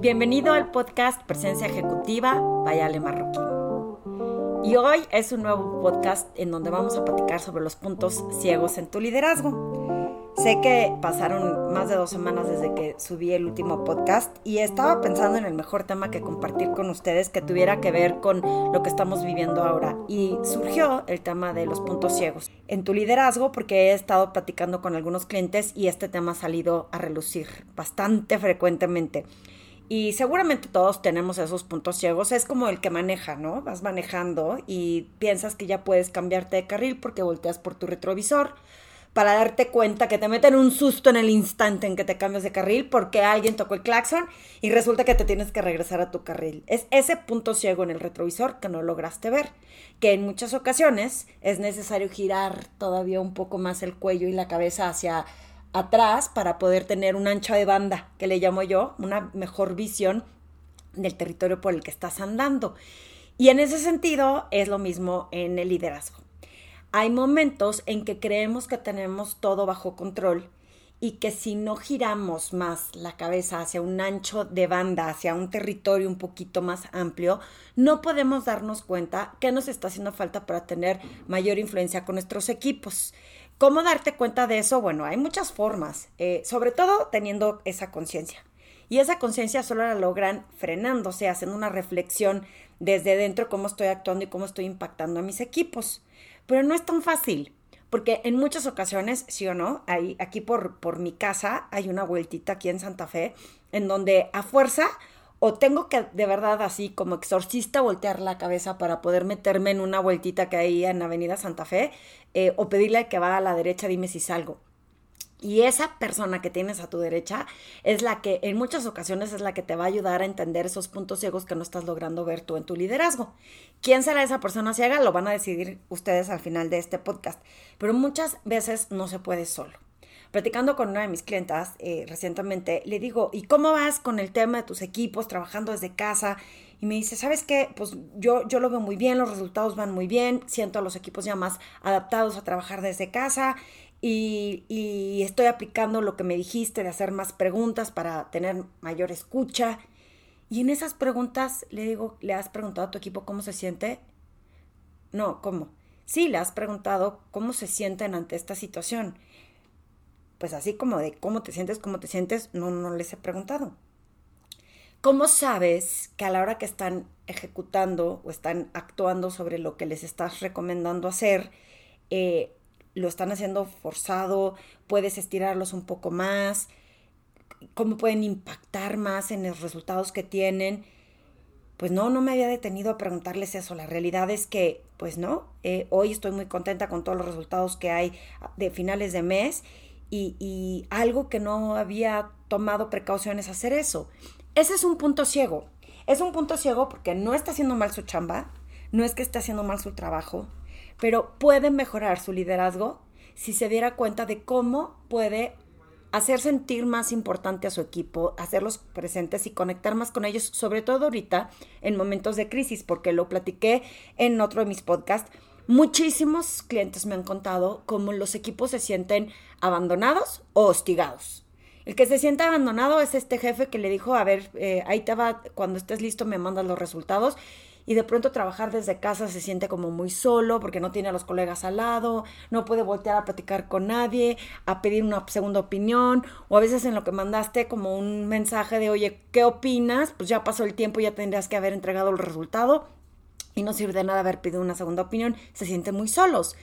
Bienvenido al podcast Presencia Ejecutiva Vayale Marroquín. Y hoy es un nuevo podcast en donde vamos a platicar sobre los puntos ciegos en tu liderazgo. Sé que pasaron más de dos semanas desde que subí el último podcast y estaba pensando en el mejor tema que compartir con ustedes que tuviera que ver con lo que estamos viviendo ahora. Y surgió el tema de los puntos ciegos en tu liderazgo porque he estado platicando con algunos clientes y este tema ha salido a relucir bastante frecuentemente. Y seguramente todos tenemos esos puntos ciegos. Es como el que maneja, ¿no? Vas manejando y piensas que ya puedes cambiarte de carril porque volteas por tu retrovisor para darte cuenta que te meten un susto en el instante en que te cambias de carril porque alguien tocó el claxon y resulta que te tienes que regresar a tu carril. Es ese punto ciego en el retrovisor que no lograste ver, que en muchas ocasiones es necesario girar todavía un poco más el cuello y la cabeza hacia atrás para poder tener un ancho de banda, que le llamo yo, una mejor visión del territorio por el que estás andando. Y en ese sentido es lo mismo en el liderazgo. Hay momentos en que creemos que tenemos todo bajo control y que si no giramos más la cabeza hacia un ancho de banda, hacia un territorio un poquito más amplio, no podemos darnos cuenta que nos está haciendo falta para tener mayor influencia con nuestros equipos. ¿Cómo darte cuenta de eso? Bueno, hay muchas formas, eh, sobre todo teniendo esa conciencia. Y esa conciencia solo la logran frenándose, haciendo una reflexión desde dentro, cómo estoy actuando y cómo estoy impactando a mis equipos. Pero no es tan fácil, porque en muchas ocasiones, sí o no, hay, aquí por, por mi casa hay una vueltita aquí en Santa Fe, en donde a fuerza o tengo que de verdad así como exorcista voltear la cabeza para poder meterme en una vueltita que hay en Avenida Santa Fe, eh, o pedirle que va a la derecha, dime si salgo. Y esa persona que tienes a tu derecha es la que en muchas ocasiones es la que te va a ayudar a entender esos puntos ciegos que no estás logrando ver tú en tu liderazgo. ¿Quién será esa persona ciega? Lo van a decidir ustedes al final de este podcast. Pero muchas veces no se puede solo. Platicando con una de mis clientas eh, recientemente, le digo, ¿y cómo vas con el tema de tus equipos, trabajando desde casa? Y me dice, ¿sabes qué? Pues yo, yo lo veo muy bien, los resultados van muy bien, siento a los equipos ya más adaptados a trabajar desde casa y, estoy aplicando lo que me dijiste de hacer más preguntas para tener mayor escucha. Y en esas preguntas le digo, ¿le has preguntado a tu equipo cómo se siente? No, ¿cómo? Sí, le has preguntado cómo se sienten ante esta situación. Pues así como de cómo te sientes, cómo te sientes, no, no les he preguntado. ¿Cómo sabes que a la hora que están ejecutando o están actuando sobre lo que les estás recomendando hacer, eh, lo están haciendo forzado, puedes estirarlos un poco más, cómo pueden impactar más en los resultados que tienen. Pues no, no me había detenido a preguntarles eso. La realidad es que, pues no, eh, hoy estoy muy contenta con todos los resultados que hay de finales de mes y, algo que no había tomado precauciones hacer eso. Ese es un punto ciego. Es un punto ciego porque no está haciendo mal su chamba, no es que esté haciendo mal su trabajo, pero puede mejorar su liderazgo si se diera cuenta de cómo puede hacer sentir más importante a su equipo, hacerlos presentes y conectar más con ellos, sobre todo ahorita en momentos de crisis, porque lo platiqué en otro de mis podcasts. Muchísimos clientes me han contado cómo los equipos se sienten abandonados o hostigados. El que se siente abandonado es este jefe que le dijo, a ver, eh, ahí te va, cuando estés listo me mandas los resultados y de pronto trabajar desde casa se siente como muy solo porque no tiene a los colegas al lado, no puede voltear a platicar con nadie, a pedir una segunda opinión o a veces en lo que mandaste como un mensaje de, oye, ¿qué opinas? Pues ya pasó el tiempo, ya tendrías que haber entregado el resultado y no sirve de nada haber pedido una segunda opinión, se sienten muy solos.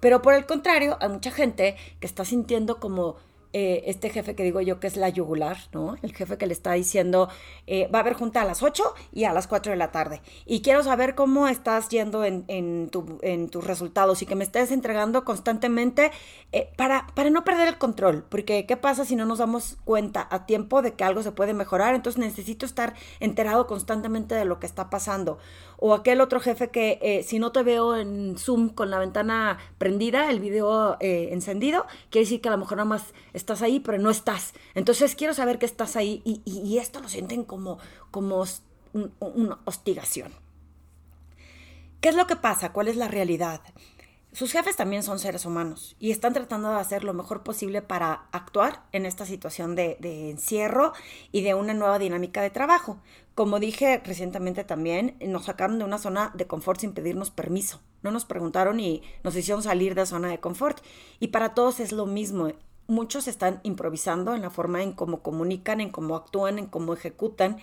Pero por el contrario, hay mucha gente que está sintiendo como eh, este jefe que digo yo que es la yugular, ¿no? El jefe que le está diciendo, eh, va a haber junta a las 8 y a las 4 de la tarde. Y quiero saber cómo estás yendo en, en, tus resultados y que me estés entregando constantemente eh, para, para no perder el control. Porque ¿qué pasa si no nos damos cuenta a tiempo de que algo se puede mejorar? Entonces necesito estar enterado constantemente de lo que está pasando. O aquel otro jefe que si no te veo en Zoom con la ventana prendida, el video encendido, quiere decir que a lo mejor nada más estás ahí, pero no estás. Entonces quiero saber que estás ahí y, esto lo sienten como, como una hostigación. ¿Qué es lo que pasa? ¿Cuál es la realidad? sus jefes también son seres humanos y están tratando de hacer lo mejor posible para actuar en esta situación de, encierro y de una nueva dinámica de trabajo. Como dije recientemente también, nos sacaron de una zona de confort sin pedirnos permiso. No nos preguntaron y nos hicieron salir de zona de confort. Y para todos es lo mismo. Muchos están improvisando en la forma en cómo comunican, en cómo actúan, en cómo ejecutan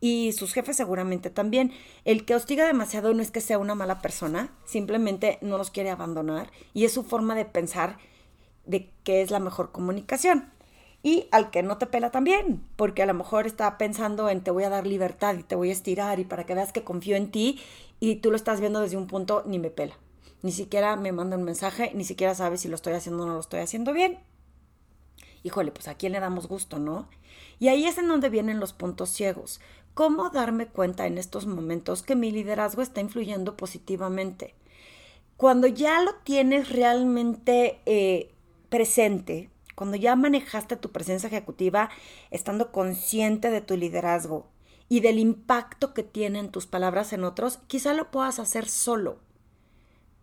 y sus jefes seguramente también. El que hostiga demasiado no es que sea una mala persona, simplemente no los quiere abandonar y es su forma de pensar de qué es la mejor comunicación. Y al que no te pela también, porque a lo mejor está pensando en te voy a dar libertad y te voy a estirar y para que veas que confío en ti y tú lo estás viendo desde un punto ni me pela. Ni siquiera me manda un mensaje, ni siquiera sabe si lo estoy haciendo o no lo estoy haciendo bien. Híjole, pues a quién le damos gusto, ¿no? Y ahí es en donde vienen los puntos ciegos. ¿Cómo darme cuenta en estos momentos que mi liderazgo está influyendo positivamente? Cuando ya lo tienes realmente eh, presente, cuando ya manejaste tu presencia ejecutiva estando consciente de tu liderazgo y del impacto que tienen tus palabras en otros, quizá lo puedas hacer solo.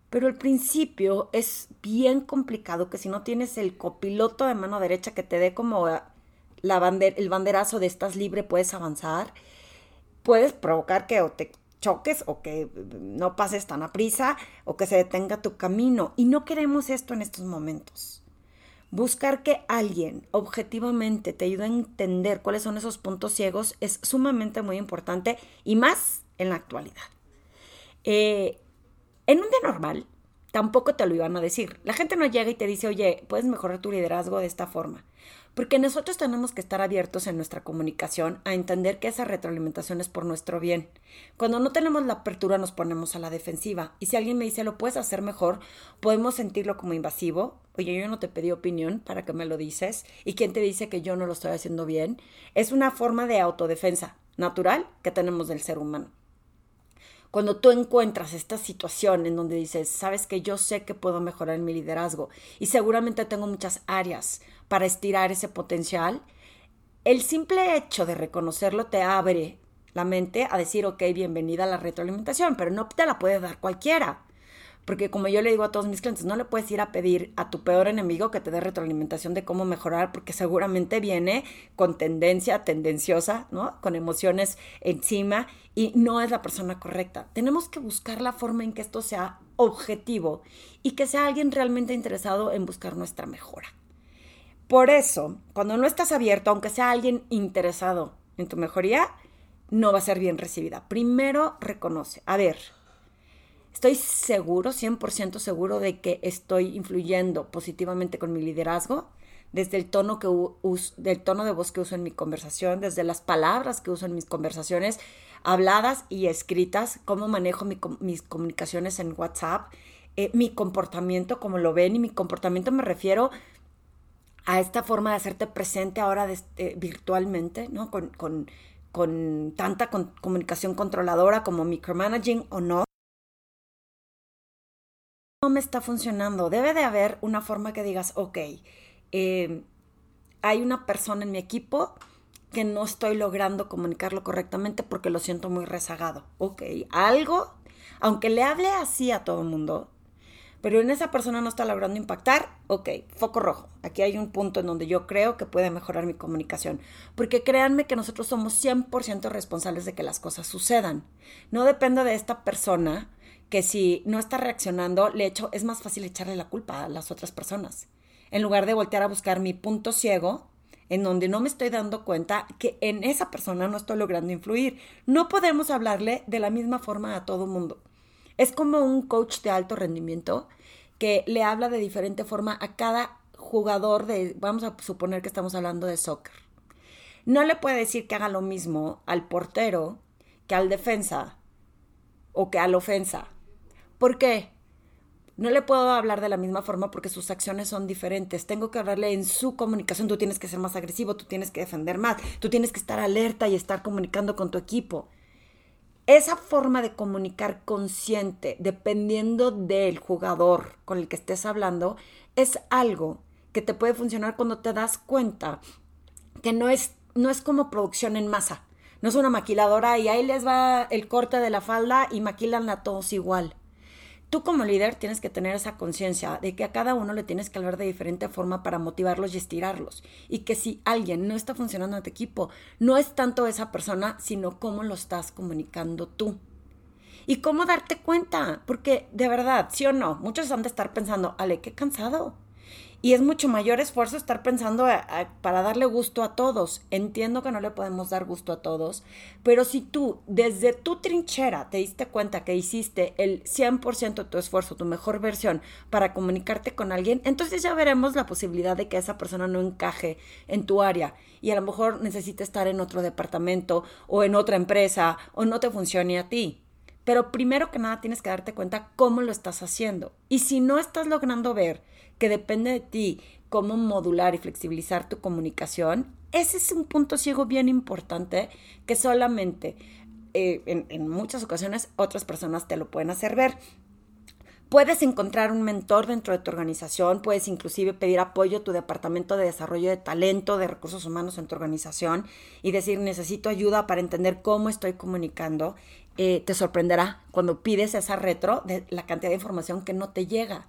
Pero al principio es bien complicado que si no tienes el copiloto de mano derecha que te dé como la el banderazo de estás libre, puedes avanzar puedes provocar que o te choques o que no pases tan a prisa o que se detenga tu camino. Y no queremos esto en estos momentos. Buscar que alguien objetivamente te ayude a entender cuáles son esos puntos ciegos es sumamente muy importante y más en la actualidad. Eh, en un día normal, tampoco te lo iban a decir. La gente no llega y te dice, oye, puedes mejorar tu liderazgo de esta forma. Porque nosotros tenemos que estar abiertos en nuestra comunicación a entender que esa retroalimentación es por nuestro bien. Cuando no tenemos la apertura nos ponemos a la defensiva. Y si alguien me dice, lo puedes hacer mejor, podemos sentirlo como invasivo. Oye, yo no te pedí opinión para que me lo dices. ¿Y quién te dice que yo no lo estoy haciendo bien? Es una forma de autodefensa natural que tenemos del ser humano cuando tú encuentras esta situación en donde dices, sabes que yo sé que puedo mejorar mi liderazgo y seguramente tengo muchas áreas para estirar ese potencial, el simple hecho de reconocerlo te abre la mente a decir, ok, bienvenida a la retroalimentación, pero no te la puede dar cualquiera. Porque como yo le digo a todos mis clientes, no le puedes ir a pedir a tu peor enemigo que te dé retroalimentación de cómo mejorar, porque seguramente viene con tendencia tendenciosa, ¿no? Con emociones encima y no es la persona correcta. Tenemos que buscar la forma en que esto sea objetivo y que sea alguien realmente interesado en buscar nuestra mejora. Por eso, cuando no estás abierto, aunque sea alguien interesado en tu mejoría, no va a ser bien recibida. Primero reconoce, a ver, Estoy seguro, 100% seguro de que estoy influyendo positivamente con mi liderazgo, desde el tono, que uso, del tono de voz que uso en mi conversación, desde las palabras que uso en mis conversaciones, habladas y escritas, cómo manejo mis comunicaciones en WhatsApp, eh, mi comportamiento, como lo ven, y mi comportamiento me refiero a esta forma de hacerte presente ahora eh, virtualmente, ¿no? Con, con, con tanta comunicación controladora como micromanaging o no me está funcionando. Debe de haber una forma que digas, ok, eh, hay una persona en mi equipo que no estoy logrando comunicarlo correctamente porque lo siento muy rezagado. Ok, algo, aunque le hable así a todo el mundo, pero en esa persona no está logrando impactar, ok, foco rojo. Aquí hay un punto en donde yo creo que puede mejorar mi comunicación. Porque créanme que nosotros somos 100% responsables de que las cosas sucedan. No depende de esta persona que si no está reaccionando, le echo, es más fácil echarle la culpa a las otras personas. En lugar de voltear a buscar mi punto ciego, en donde no me estoy dando cuenta que en esa persona no estoy logrando influir. No podemos hablarle de la misma forma a todo mundo. Es como un coach de alto rendimiento que le habla de diferente forma a cada jugador de, vamos a suponer que estamos hablando de soccer. No le puede decir que haga lo mismo al portero que al defensa o que al ofensa ¿Por qué? No le puedo hablar de la misma forma porque sus acciones son diferentes. Tengo que hablarle en su comunicación. Tú tienes que ser más agresivo, tú tienes que defender más, tú tienes que estar alerta y estar comunicando con tu equipo. Esa forma de comunicar consciente, dependiendo del jugador con el que estés hablando, es algo que te puede funcionar cuando te das cuenta que no es, no es como producción en masa. No es una maquiladora y ahí les va el corte de la falda y maquilan a todos igual Tú como líder tienes que tener esa conciencia de que a cada uno le tienes que hablar de diferente forma para motivarlos y estirarlos. Y que si alguien no está funcionando en tu equipo, no es tanto esa persona, sino cómo lo estás comunicando tú. Y cómo darte cuenta, porque de verdad, sí o no, muchos han de estar pensando, Ale, qué cansado y es mucho mayor esfuerzo estar pensando para darle gusto a todos. Entiendo que no le podemos dar gusto a todos, pero si tú desde tu trinchera te diste cuenta que hiciste el 100% de tu esfuerzo, tu mejor versión para comunicarte con alguien, entonces ya veremos la posibilidad de que esa persona no encaje en tu área y a lo mejor necesite estar en otro departamento o en otra empresa o no te funcione a ti. Pero primero que nada tienes que darte cuenta cómo lo estás haciendo. Y si no estás logrando ver que depende de ti cómo modular y flexibilizar tu comunicación, ese es un punto ciego bien importante que solamente eh, en, muchas ocasiones otras personas te lo pueden hacer ver. Puedes encontrar un mentor dentro de tu organización, puedes inclusive pedir apoyo a tu departamento de desarrollo de talento, de recursos humanos en tu organización y decir necesito ayuda para entender cómo estoy comunicando. Eh, te sorprenderá cuando pides esa retro de la cantidad de información que no te llega.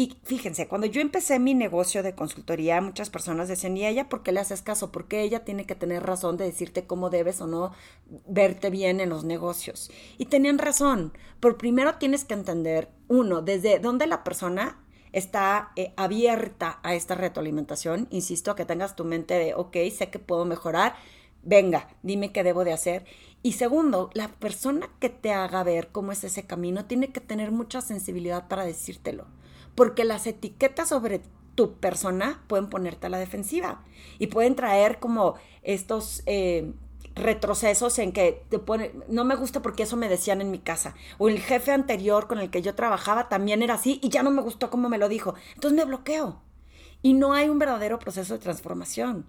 Y fíjense, cuando yo empecé mi negocio de consultoría, muchas personas decían, ¿y ella por qué le haces caso? Porque ella tiene que tener razón de decirte cómo debes o no verte bien en los negocios. Y tenían razón. Por primero tienes que entender, uno, desde dónde la persona está eh, abierta a esta retroalimentación. Insisto, que tengas tu mente de, ok, sé que puedo mejorar, venga, dime qué debo de hacer. Y segundo, la persona que te haga ver cómo es ese camino tiene que tener mucha sensibilidad para decírtelo porque las etiquetas sobre tu persona pueden ponerte a la defensiva y pueden traer como estos eh, retrocesos en que te pone, no me gusta porque eso me decían en mi casa, o el jefe anterior con el que yo trabajaba también era así y ya no me gustó como me lo dijo, entonces me bloqueo y no hay un verdadero proceso de transformación.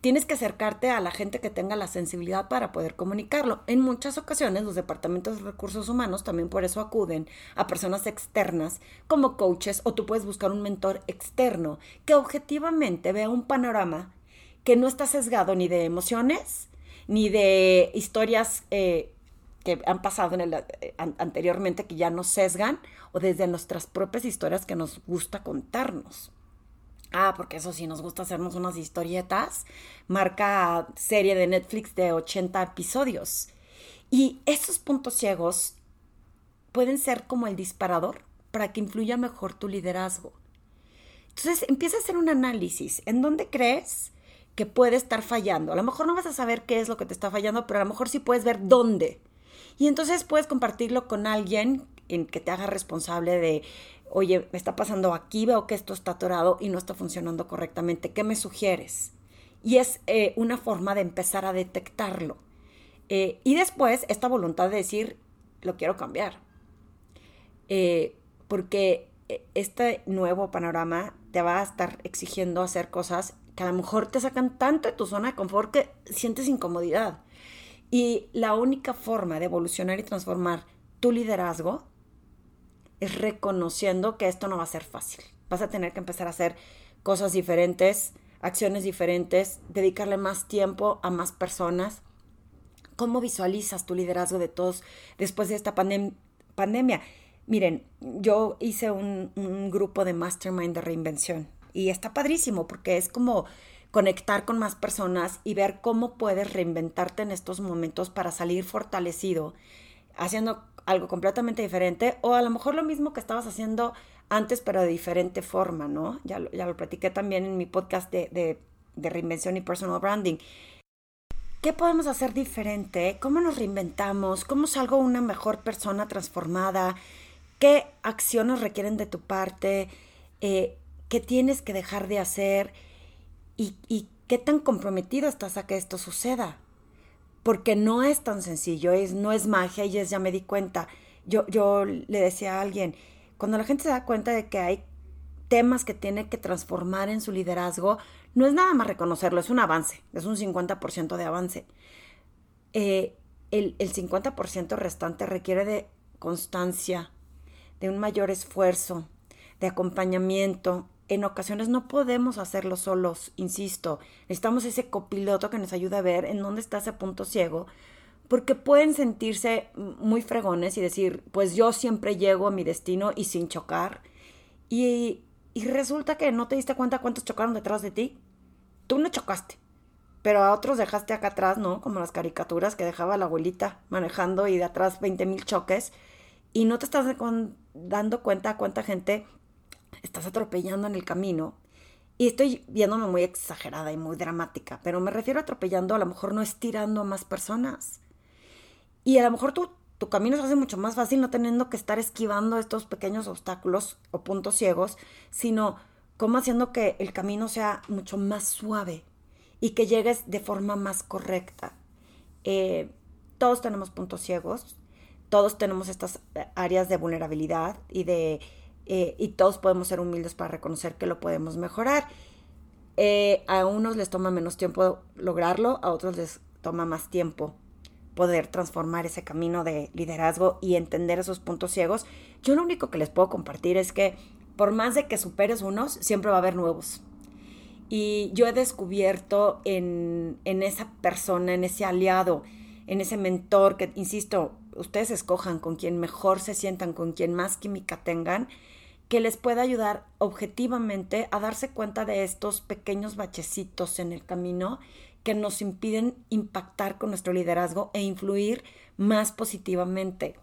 Tienes que acercarte a la gente que tenga la sensibilidad para poder comunicarlo. En muchas ocasiones los departamentos de recursos humanos también por eso acuden a personas externas como coaches o tú puedes buscar un mentor externo que objetivamente vea un panorama que no está sesgado ni de emociones ni de historias eh, que han pasado en el, eh, anteriormente que ya nos sesgan o desde nuestras propias historias que nos gusta contarnos. Ah, porque eso sí, nos gusta hacernos unas historietas. Marca serie de Netflix de 80 episodios. Y esos puntos ciegos pueden ser como el disparador para que influya mejor tu liderazgo. Entonces empieza a hacer un análisis. ¿En dónde crees que puede estar fallando? A lo mejor no vas a saber qué es lo que te está fallando, pero a lo mejor sí puedes ver dónde. Y entonces puedes compartirlo con alguien en que te haga responsable de oye, me está pasando aquí, veo que esto está atorado y no está funcionando correctamente, ¿qué me sugieres? Y es eh, una forma de empezar a detectarlo. Eh, y después esta voluntad de decir, lo quiero cambiar. Eh, porque este nuevo panorama te va a estar exigiendo hacer cosas que a lo mejor te sacan tanto de tu zona de confort que sientes incomodidad. Y la única forma de evolucionar y transformar tu liderazgo es reconociendo que esto no va a ser fácil. Vas a tener que empezar a hacer cosas diferentes, acciones diferentes, dedicarle más tiempo a más personas. ¿Cómo visualizas tu liderazgo de todos después de esta pandemia? Miren, yo hice un, un grupo de mastermind de reinvención y está padrísimo porque es como conectar con más personas y ver cómo puedes reinventarte en estos momentos para salir fortalecido, haciendo algo completamente diferente o a lo mejor lo mismo que estabas haciendo antes pero de diferente forma, ¿no? Ya, ya lo platiqué también en mi podcast de, de, reinvención y personal branding. ¿Qué podemos hacer diferente? ¿Cómo nos reinventamos? ¿Cómo salgo una mejor persona transformada? ¿Qué acciones requieren de tu parte? Eh, ¿Qué tienes que dejar de hacer? ¿Y, ¿Y qué tan comprometido estás a que esto suceda? Porque no es tan sencillo, es, no es magia y es, ya me di cuenta. Yo, yo le decía a alguien, cuando la gente se da cuenta de que hay temas que tiene que transformar en su liderazgo, no es nada más reconocerlo, es un avance, es un 50% de avance. Eh, el, el 50% restante requiere de constancia, de un mayor esfuerzo, de acompañamiento, en ocasiones no podemos hacerlo solos, insisto, necesitamos ese copiloto que nos ayude a ver en dónde está ese punto ciego porque pueden sentirse muy fregones y decir, pues yo siempre llego a mi destino y sin chocar. Y, y resulta que no te diste cuenta cuántos chocaron detrás de ti. Tú no chocaste, pero a otros dejaste acá atrás, ¿no? Como las caricaturas que dejaba la abuelita manejando y de atrás 20 mil choques. Y no te estás dando cuenta cuánta gente estás atropellando en el camino. Y estoy viéndome muy exagerada y muy dramática, pero me refiero a atropellando, a lo mejor no estirando a más personas. Y a lo mejor tu, tu camino se hace mucho más fácil no teniendo que estar esquivando estos pequeños obstáculos o puntos ciegos, sino como haciendo que el camino sea mucho más suave y que llegues de forma más correcta. Eh, todos tenemos puntos ciegos, todos tenemos estas eh, áreas de vulnerabilidad y de eh, y todos podemos ser humildes para reconocer que lo podemos mejorar. a unos les toma menos tiempo lograrlo, a otros les toma más tiempo poder transformar ese camino de liderazgo y entender esos puntos ciegos. Yo lo único que les puedo compartir es que por más de que superes unos, siempre va a haber nuevos. Y yo he descubierto en, en esa persona, en ese aliado, en ese mentor que, insisto, ustedes escojan con quien mejor se sientan, con quien más química tengan, que les pueda ayudar objetivamente a darse cuenta de estos pequeños bachecitos en el camino que nos impiden impactar con nuestro liderazgo e influir más positivamente.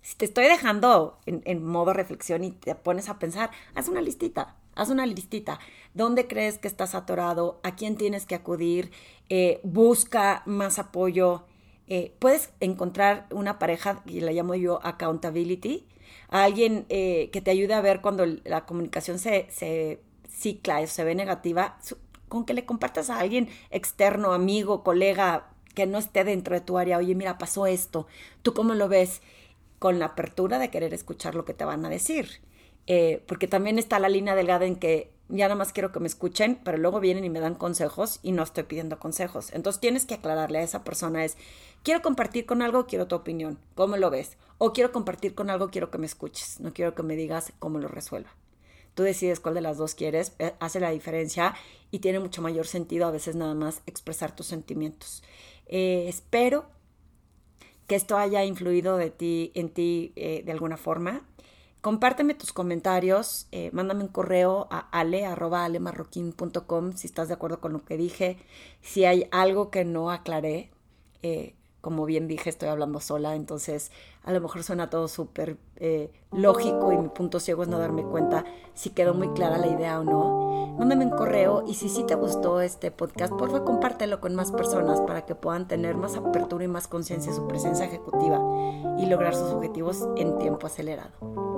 Si te estoy dejando en, modo reflexión y te pones a pensar, haz una listita, haz una listita. ¿Dónde crees que estás atorado? ¿A quién tienes que acudir? Eh, busca más apoyo. Eh, puedes encontrar una pareja, y la llamo yo accountability, a alguien eh, que te ayude a ver cuando la comunicación se, se cicla o se ve negativa, con que le compartas a alguien externo, amigo, colega, que no esté dentro de tu área, oye, mira, pasó esto, ¿tú cómo lo ves? Con la apertura de querer escuchar lo que te van a decir. Eh, porque también está la línea delgada en que ya nada más quiero que me escuchen, pero luego vienen y me dan consejos y no estoy pidiendo consejos. Entonces tienes que aclararle a esa persona es, quiero compartir con algo, quiero tu opinión, ¿cómo lo ves? O quiero compartir con algo, quiero que me escuches, no quiero que me digas cómo lo resuelva. Tú decides cuál de las dos quieres, eh, hace la diferencia y tiene mucho mayor sentido a veces nada más expresar tus sentimientos. Eh, espero que esto haya influido de ti, en ti eh, de alguna forma. Compárteme tus comentarios, mándame un correo a ale.alemarroquín.com si estás de acuerdo con lo que dije, si hay algo que no aclaré, como bien dije, estoy hablando sola, entonces a lo mejor suena todo súper eh, lógico y mi punto ciego es no darme cuenta si quedó muy clara la idea o no. Mándame un correo y si sí te gustó este podcast, por favor compártelo con más personas para que puedan tener más apertura y más conciencia de su presencia ejecutiva y lograr sus objetivos en tiempo acelerado.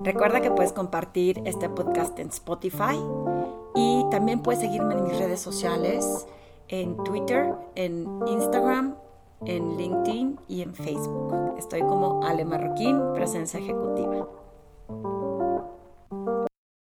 Recuerda que puedes compartir este podcast en Spotify y también puedes seguirme en mis redes sociales, en Twitter, en Instagram en LinkedIn y en Facebook. Estoy como Ale Marroquín, presencia ejecutiva.